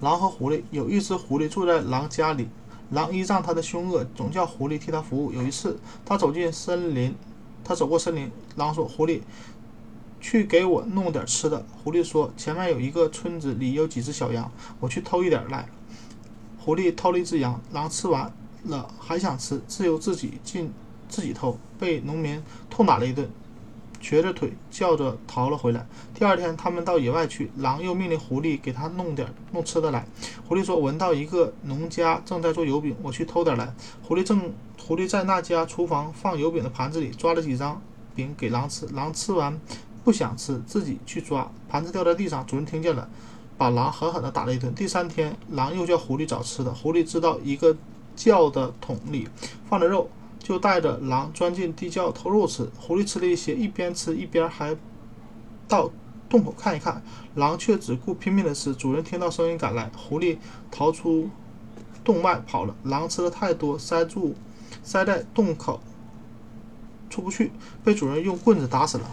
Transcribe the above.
狼和狐狸有一只狐狸住在狼家里，狼依仗它的凶恶，总叫狐狸替它服务。有一次，他走进森林，他走过森林，狼说：“狐狸，去给我弄点吃的。”狐狸说：“前面有一个村子里有几只小羊，我去偷一点来。”狐狸偷了一只羊，狼吃完了还想吃，自由自己进自己偷，被农民痛打了一顿。瘸着腿叫着逃了回来。第二天，他们到野外去，狼又命令狐狸给他弄点弄吃的来。狐狸说：“闻到一个农家正在做油饼，我去偷点来。”狐狸正狐狸在那家厨房放油饼的盘子里抓了几张饼给狼吃，狼吃完不想吃，自己去抓，盘子掉在地上，主人听见了，把狼狠狠地打了一顿。第三天，狼又叫狐狸找吃的，狐狸知道一个窖的桶里放着肉。就带着狼钻进地窖偷肉吃，狐狸吃了一些，一边吃一边还到洞口看一看，狼却只顾拼命的吃。主人听到声音赶来，狐狸逃出洞外跑了。狼吃的太多，塞住塞在洞口出不去，被主人用棍子打死了。